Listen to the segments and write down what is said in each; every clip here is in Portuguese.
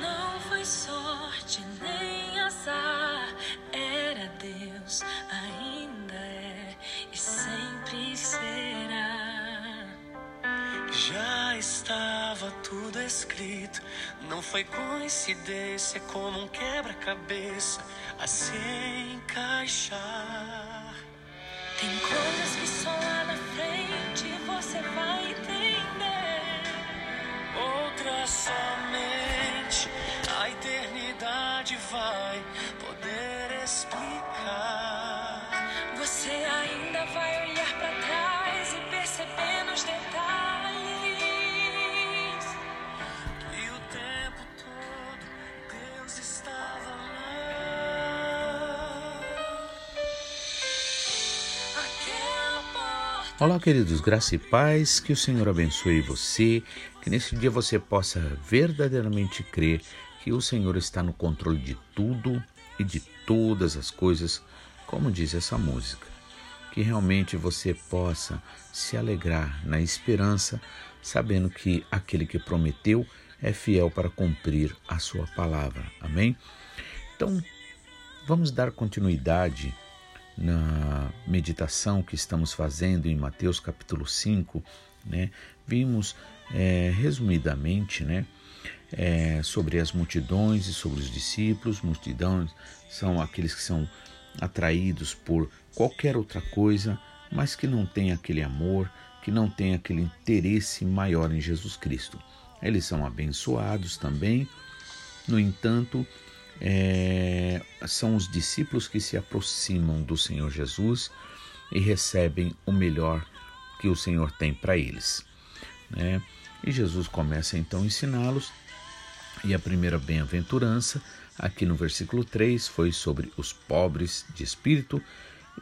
Não foi sorte nem azar, era Deus, ainda é e sempre será. Já estava tudo escrito, não foi coincidência, como um quebra-cabeça a se encaixar. Tem coisas que só lá na frente você vai entender. Outras somente Olá, queridos, graça e paz, que o Senhor abençoe você, que nesse dia você possa verdadeiramente crer que o Senhor está no controle de tudo e de todas as coisas, como diz essa música. Que realmente você possa se alegrar na esperança, sabendo que aquele que prometeu é fiel para cumprir a sua palavra. Amém? Então, vamos dar continuidade na meditação que estamos fazendo em Mateus capítulo 5, né, vimos é, resumidamente né, é, sobre as multidões e sobre os discípulos. Multidões são aqueles que são atraídos por qualquer outra coisa, mas que não tem aquele amor, que não tem aquele interesse maior em Jesus Cristo. Eles são abençoados também, no entanto, é, são os discípulos que se aproximam do Senhor Jesus e recebem o melhor que o Senhor tem para eles. Né? E Jesus começa então a ensiná-los, e a primeira bem-aventurança, aqui no versículo 3, foi sobre os pobres de espírito,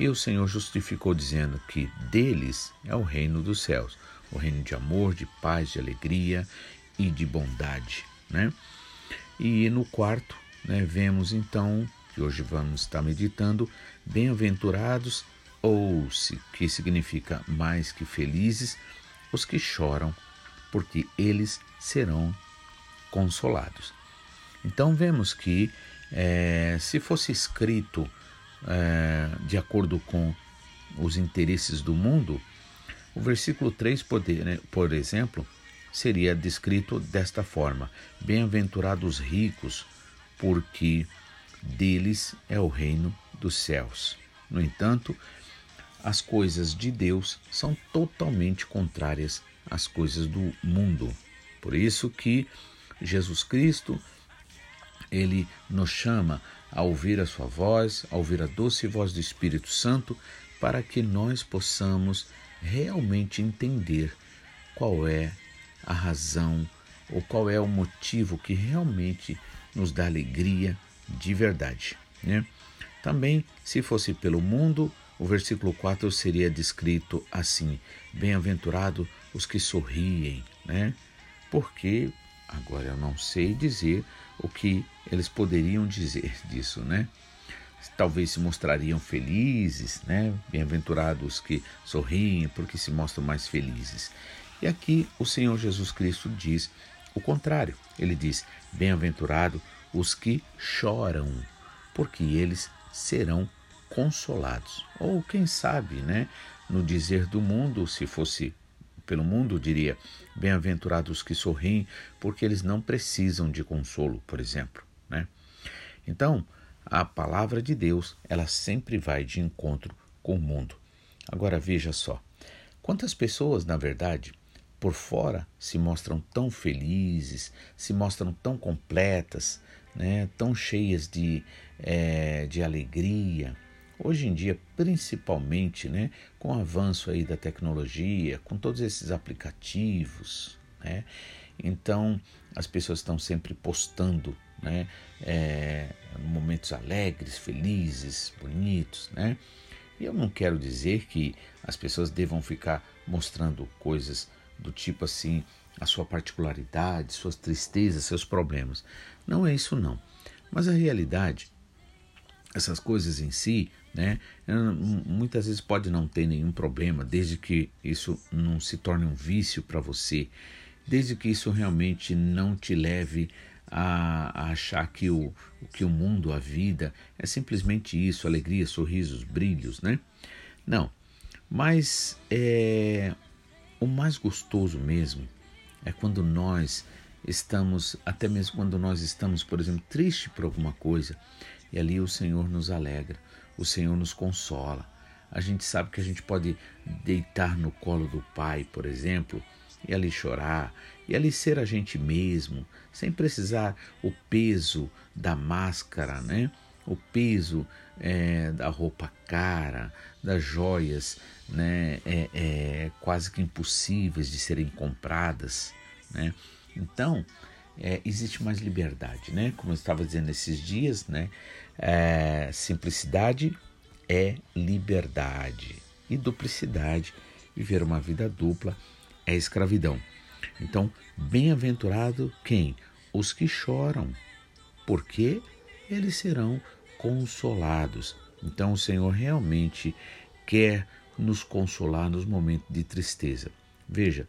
e o Senhor justificou dizendo que deles é o reino dos céus, o reino de amor, de paz, de alegria e de bondade. Né? E no quarto, né, vemos então, que hoje vamos estar meditando, bem-aventurados, ou se que significa mais que felizes, os que choram, porque eles serão consolados. Então vemos que é, se fosse escrito é, de acordo com os interesses do mundo, o versículo 3, poder, né, por exemplo, seria descrito desta forma: Bem-aventurados ricos, porque deles é o reino dos céus. No entanto, as coisas de Deus são totalmente contrárias às coisas do mundo. Por isso que Jesus Cristo ele nos chama a ouvir a sua voz, a ouvir a doce voz do Espírito Santo, para que nós possamos realmente entender qual é a razão ou qual é o motivo que realmente nos dá alegria de verdade. Né? Também, se fosse pelo mundo, o versículo 4 seria descrito assim: Bem-aventurado os que sorriem, né? Porque agora eu não sei dizer o que eles poderiam dizer disso, né? Talvez se mostrariam felizes, né? Bem-aventurados que sorriem, porque se mostram mais felizes. E aqui o Senhor Jesus Cristo diz o contrário. Ele diz: Bem-aventurado os que choram, porque eles serão consolados. Ou quem sabe, né? No dizer do mundo, se fosse pelo mundo, diria: Bem-aventurados os que sorriem, porque eles não precisam de consolo, por exemplo, né? Então, a palavra de Deus, ela sempre vai de encontro com o mundo. Agora veja só, quantas pessoas, na verdade, por fora se mostram tão felizes, se mostram tão completas, né, tão cheias de, é, de alegria. Hoje em dia, principalmente né, com o avanço aí da tecnologia, com todos esses aplicativos, né, então as pessoas estão sempre postando né, é, momentos alegres, felizes, bonitos, né? E eu não quero dizer que as pessoas devam ficar mostrando coisas do tipo assim, a sua particularidade, suas tristezas, seus problemas. Não é isso não. Mas a realidade, essas coisas em si, né, muitas vezes pode não ter nenhum problema, desde que isso não se torne um vício para você, desde que isso realmente não te leve a, a achar que o, que o mundo, a vida, é simplesmente isso, alegria, sorrisos, brilhos, né? Não, mas é, o mais gostoso mesmo é quando nós estamos, até mesmo quando nós estamos, por exemplo, triste por alguma coisa, e ali o Senhor nos alegra, o Senhor nos consola. A gente sabe que a gente pode deitar no colo do Pai, por exemplo, e ali chorar, e ali ser a gente mesmo, sem precisar o peso da máscara, né? O peso é, da roupa cara, das joias, né? É, é, quase que impossíveis de serem compradas, né? Então é, existe mais liberdade, né? Como eu estava dizendo esses dias, né? É, simplicidade é liberdade e duplicidade, viver uma vida dupla é escravidão. Então, bem-aventurado quem? Os que choram, porque eles serão consolados. Então, o Senhor realmente quer nos consolar nos momentos de tristeza. Veja,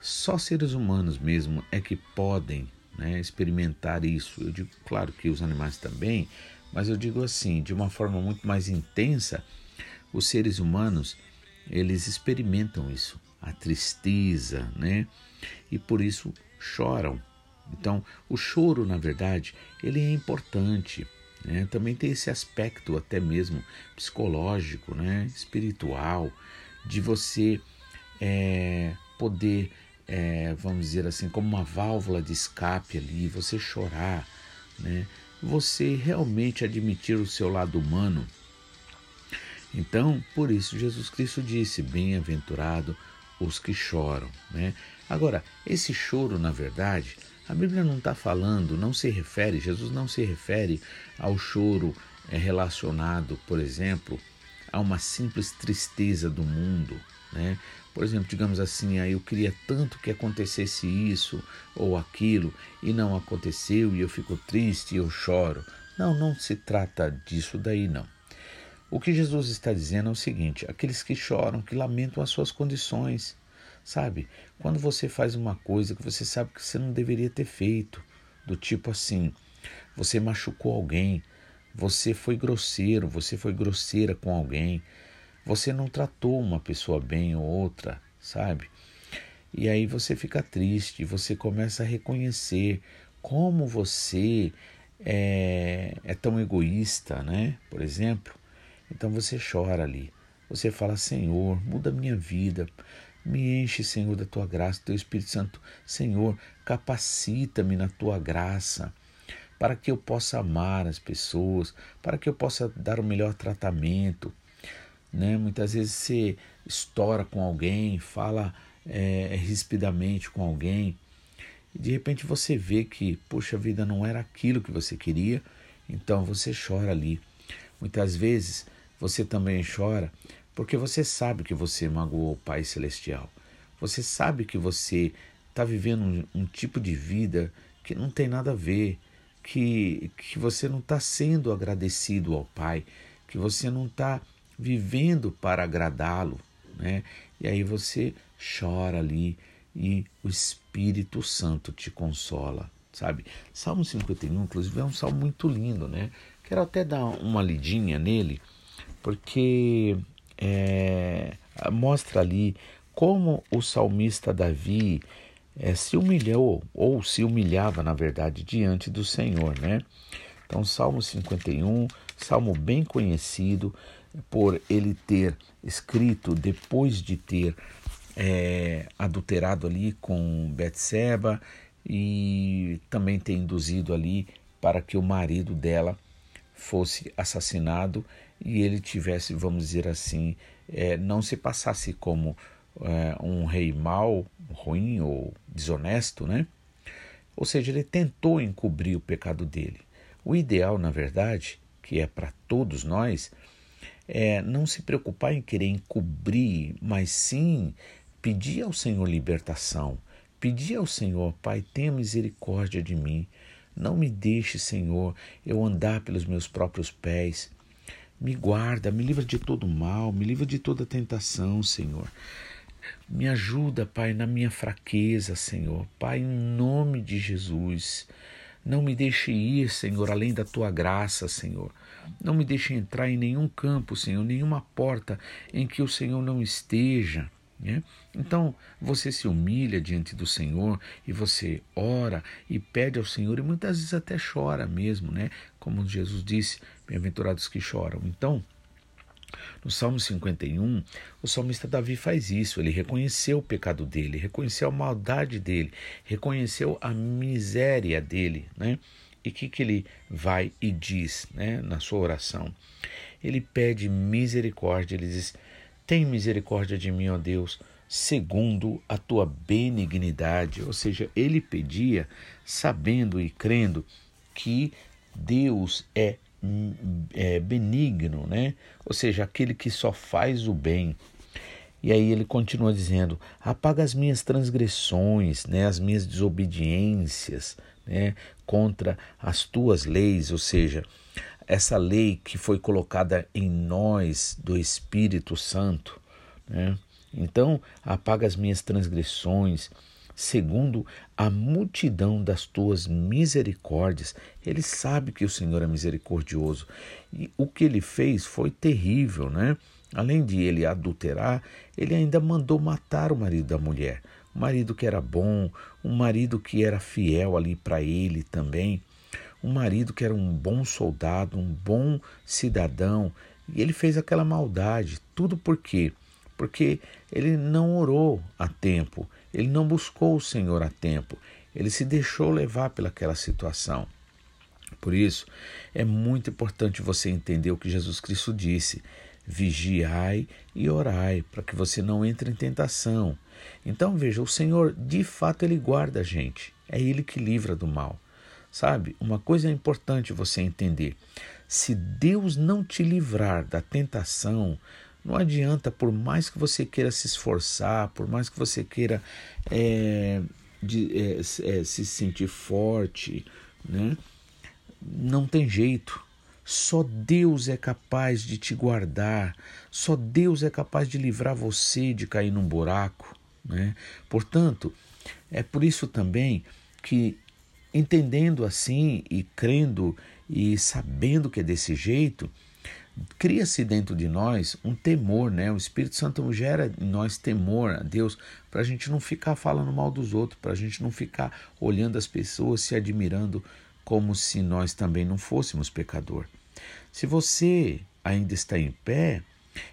só seres humanos mesmo é que podem né, experimentar isso. Eu digo, claro que os animais também, mas eu digo assim, de uma forma muito mais intensa, os seres humanos eles experimentam isso a tristeza, né? E por isso choram. Então, o choro, na verdade, ele é importante. Né? Também tem esse aspecto até mesmo psicológico, né? espiritual, de você é, poder, é, vamos dizer assim, como uma válvula de escape ali, você chorar, né? você realmente admitir o seu lado humano. Então, por isso, Jesus Cristo disse: Bem-aventurado os que choram. Né? Agora, esse choro, na verdade, a Bíblia não está falando, não se refere, Jesus não se refere ao choro é, relacionado, por exemplo, a uma simples tristeza do mundo. Né? Por exemplo, digamos assim, aí eu queria tanto que acontecesse isso ou aquilo e não aconteceu e eu fico triste e eu choro. Não, não se trata disso daí não. O que Jesus está dizendo é o seguinte: aqueles que choram, que lamentam as suas condições, sabe? Quando você faz uma coisa que você sabe que você não deveria ter feito, do tipo assim, você machucou alguém, você foi grosseiro, você foi grosseira com alguém, você não tratou uma pessoa bem ou outra, sabe? E aí você fica triste, você começa a reconhecer como você é, é tão egoísta, né? Por exemplo, então você chora ali. Você fala: Senhor, muda minha vida. Me enche, Senhor, da tua graça, do teu Espírito Santo. Senhor, capacita-me na tua graça para que eu possa amar as pessoas, para que eu possa dar o melhor tratamento. Né? Muitas vezes você estoura com alguém, fala é, rispidamente com alguém, e de repente você vê que, poxa vida, não era aquilo que você queria, então você chora ali. Muitas vezes você também chora porque você sabe que você magoou o Pai Celestial. Você sabe que você está vivendo um, um, tipo de vida que não tem nada a ver, que, que você não está sendo agradecido ao Pai, que você não está vivendo para agradá-lo, né? E aí você chora ali e o Espírito Santo te consola, sabe? Salmo 51, inclusive, é um salmo muito lindo, né? Quero até dar uma lidinha nele porque é, mostra ali como o salmista Davi é, se humilhou, ou se humilhava, na verdade, diante do Senhor, né? Então, Salmo 51, salmo bem conhecido por ele ter escrito depois de ter é, adulterado ali com Betseba e também ter induzido ali para que o marido dela fosse assassinado e ele tivesse, vamos dizer assim, é, não se passasse como é, um rei mau, ruim ou desonesto, né? Ou seja, ele tentou encobrir o pecado dele. O ideal, na verdade, que é para todos nós, é não se preocupar em querer encobrir, mas sim pedir ao Senhor libertação. Pedir ao Senhor, Pai, tenha misericórdia de mim. Não me deixe, Senhor, eu andar pelos meus próprios pés. Me guarda, me livra de todo mal, me livra de toda tentação, Senhor. Me ajuda, Pai, na minha fraqueza, Senhor. Pai, em nome de Jesus. Não me deixe ir, Senhor, além da tua graça, Senhor. Não me deixe entrar em nenhum campo, Senhor, nenhuma porta em que o Senhor não esteja. Né? Então você se humilha diante do Senhor e você ora e pede ao Senhor e muitas vezes até chora mesmo, né? Como Jesus disse, bem-aventurados que choram. Então, no Salmo 51, o salmista Davi faz isso. Ele reconheceu o pecado dele, reconheceu a maldade dele, reconheceu a miséria dele, né? E o que, que ele vai e diz né, na sua oração? Ele pede misericórdia, ele diz: Tem misericórdia de mim, ó Deus, segundo a tua benignidade. Ou seja, ele pedia sabendo e crendo que Deus é é, benigno, né? ou seja, aquele que só faz o bem. E aí ele continua dizendo: apaga as minhas transgressões, né, as minhas desobediências né, contra as tuas leis, ou seja, essa lei que foi colocada em nós do Espírito Santo. Né? Então, apaga as minhas transgressões, segundo a multidão das tuas misericórdias. Ele sabe que o Senhor é misericordioso. E o que ele fez foi terrível, né? Além de ele adulterar, ele ainda mandou matar o marido da mulher. Um marido que era bom, um marido que era fiel ali para ele também, um marido que era um bom soldado, um bom cidadão. E ele fez aquela maldade. Tudo por quê? Porque ele não orou a tempo, ele não buscou o Senhor a tempo, ele se deixou levar pelaquela situação. Por isso, é muito importante você entender o que Jesus Cristo disse: vigiai e orai, para que você não entre em tentação. Então, veja, o Senhor, de fato, ele guarda a gente, é ele que livra do mal. Sabe? Uma coisa é importante você entender: se Deus não te livrar da tentação, não adianta, por mais que você queira se esforçar, por mais que você queira é, de, é, é, se sentir forte, né? não tem jeito. Só Deus é capaz de te guardar, só Deus é capaz de livrar você de cair num buraco. Né? Portanto, é por isso também que, entendendo assim e crendo e sabendo que é desse jeito, cria-se dentro de nós um temor, né? O Espírito Santo gera em nós temor a Deus para a gente não ficar falando mal dos outros, para a gente não ficar olhando as pessoas, se admirando como se nós também não fôssemos pecador. Se você ainda está em pé,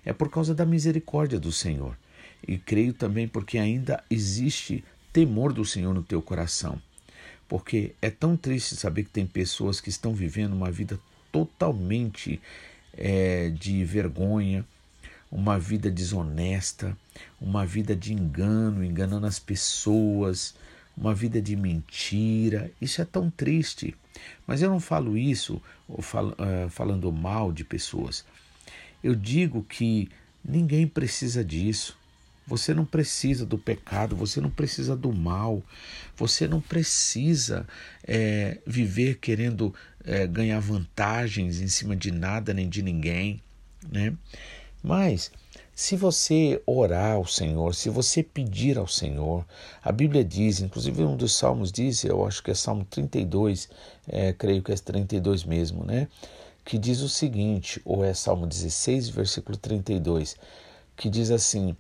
é por causa da misericórdia do Senhor. E creio também porque ainda existe temor do Senhor no teu coração. Porque é tão triste saber que tem pessoas que estão vivendo uma vida totalmente é, de vergonha, uma vida desonesta, uma vida de engano, enganando as pessoas, uma vida de mentira. Isso é tão triste. Mas eu não falo isso uh, falando mal de pessoas. Eu digo que ninguém precisa disso. Você não precisa do pecado, você não precisa do mal, você não precisa é, viver querendo é, ganhar vantagens em cima de nada nem de ninguém, né? Mas se você orar ao Senhor, se você pedir ao Senhor, a Bíblia diz, inclusive um dos salmos diz, eu acho que é Salmo 32, é, creio que é 32 mesmo, né? Que diz o seguinte, ou é Salmo 16, versículo 32, que diz assim: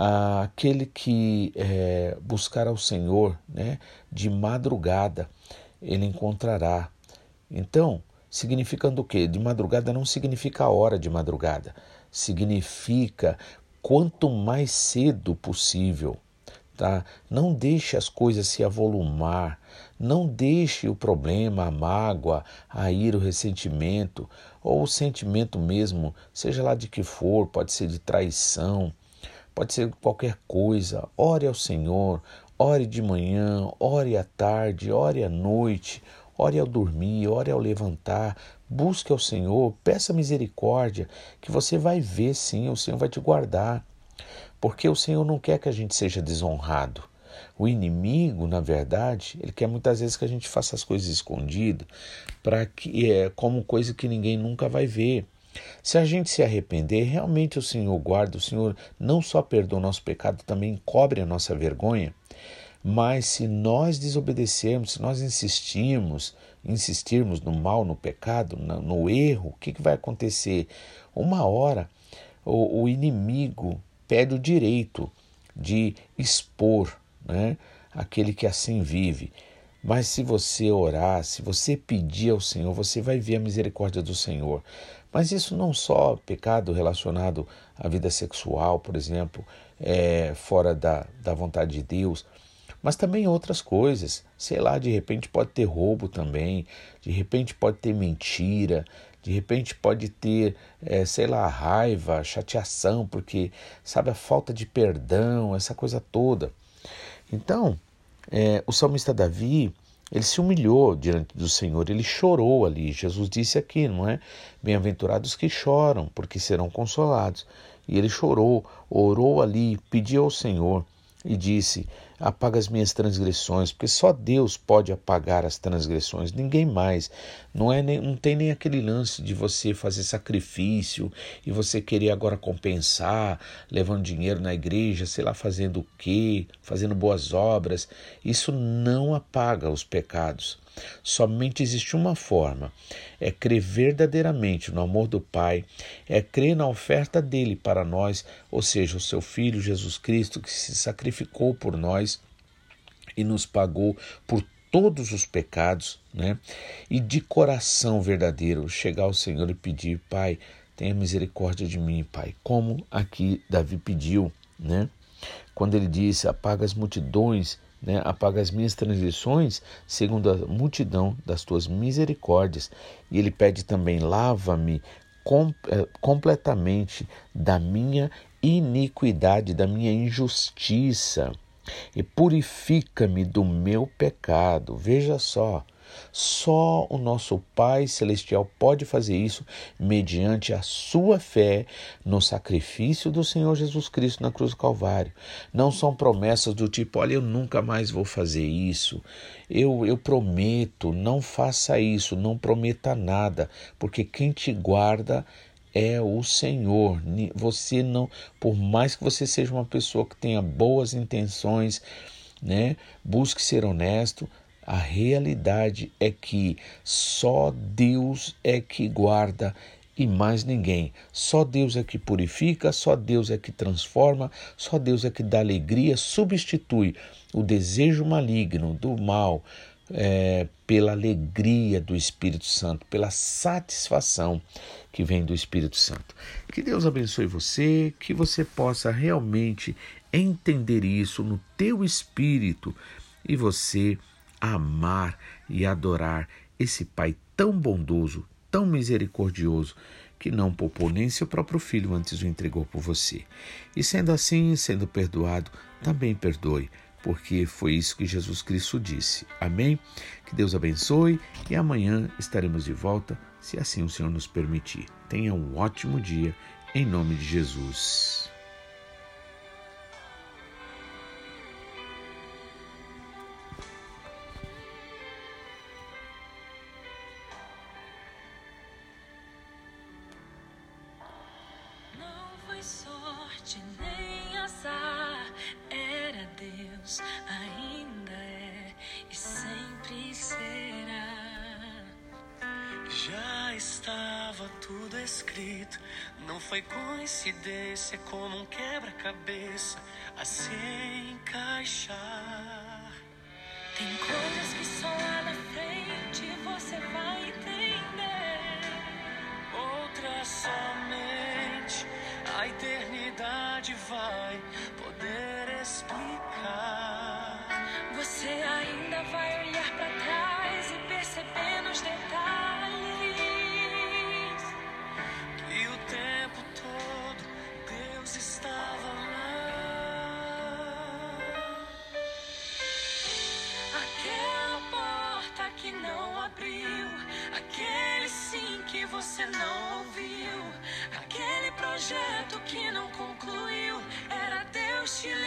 aquele que é, buscar ao Senhor né, de madrugada, ele encontrará. Então, significando o quê? De madrugada não significa a hora de madrugada, significa quanto mais cedo possível. Tá? Não deixe as coisas se avolumar, não deixe o problema, a mágoa, a ira, o ressentimento, ou o sentimento mesmo, seja lá de que for, pode ser de traição, pode ser qualquer coisa. Ore ao Senhor, ore de manhã, ore à tarde, ore à noite, ore ao dormir, ore ao levantar. Busque ao Senhor, peça misericórdia, que você vai ver sim, o Senhor vai te guardar. Porque o Senhor não quer que a gente seja desonrado. O inimigo, na verdade, ele quer muitas vezes que a gente faça as coisas escondidas, para que é como coisa que ninguém nunca vai ver. Se a gente se arrepender, realmente o Senhor guarda, o Senhor não só perdoa o nosso pecado, também cobre a nossa vergonha. Mas se nós desobedecermos, se nós insistirmos, insistirmos no mal, no pecado, no, erro, o que, que vai acontecer? Uma hora o, o inimigo pede o direito de expor né, aquele que assim vive. Mas se você orar, se você pedir ao Senhor, você vai ver a misericórdia do Senhor. Mas isso não só pecado relacionado à vida sexual, por exemplo, é, fora da, da vontade de Deus, mas também outras coisas. Sei lá, de repente pode ter roubo também, de repente pode ter mentira, de repente pode ter, é, sei lá, raiva, chateação, porque, sabe, a falta de perdão, essa coisa toda. Então, é, o salmista Davi, ele se humilhou diante do Senhor, ele chorou ali. Jesus disse aqui, não é? Bem-aventurados que choram, porque serão consolados. E ele chorou, orou ali, pediu ao Senhor e disse: Apaga as minhas transgressões, porque só Deus pode apagar as transgressões, ninguém mais. Não é nem, não tem nem aquele lance de você fazer sacrifício e você querer agora compensar, levando dinheiro na igreja, sei lá, fazendo o quê, fazendo boas obras. Isso não apaga os pecados. Somente existe uma forma: é crer verdadeiramente no amor do Pai, é crer na oferta dele para nós, ou seja, o seu Filho Jesus Cristo que se sacrificou por nós e nos pagou por todos os pecados, né? E de coração verdadeiro chegar ao Senhor e pedir, Pai, tenha misericórdia de mim, Pai, como aqui Davi pediu, né? Quando ele disse: apaga as multidões né? apaga as minhas transgressões segundo a multidão das tuas misericórdias. E ele pede também: lava-me com, eh, completamente da minha iniquidade, da minha injustiça, e purifica-me do meu pecado. Veja só. Só o nosso Pai Celestial pode fazer isso mediante a sua fé no sacrifício do Senhor Jesus Cristo na cruz do Calvário. Não são promessas do tipo, olha, eu nunca mais vou fazer isso. Eu, eu prometo, não faça isso, não prometa nada, porque quem te guarda é o Senhor. Você não, por mais que você seja uma pessoa que tenha boas intenções, né? Busque ser honesto, a realidade é que só Deus é que guarda e mais ninguém. Só Deus é que purifica, só Deus é que transforma, só Deus é que dá alegria, substitui o desejo maligno do mal é, pela alegria do Espírito Santo, pela satisfação que vem do Espírito Santo. Que Deus abençoe você, que você possa realmente entender isso no teu espírito e você amar e adorar esse Pai tão bondoso, tão misericordioso, que não poupou nem seu próprio filho antes o entregou por você. E sendo assim, sendo perdoado, também perdoe, porque foi isso que Jesus Cristo disse. Amém? Que Deus abençoe e amanhã estaremos de volta, se assim o Senhor nos permitir. Tenha um ótimo dia, em nome de Jesus. wish you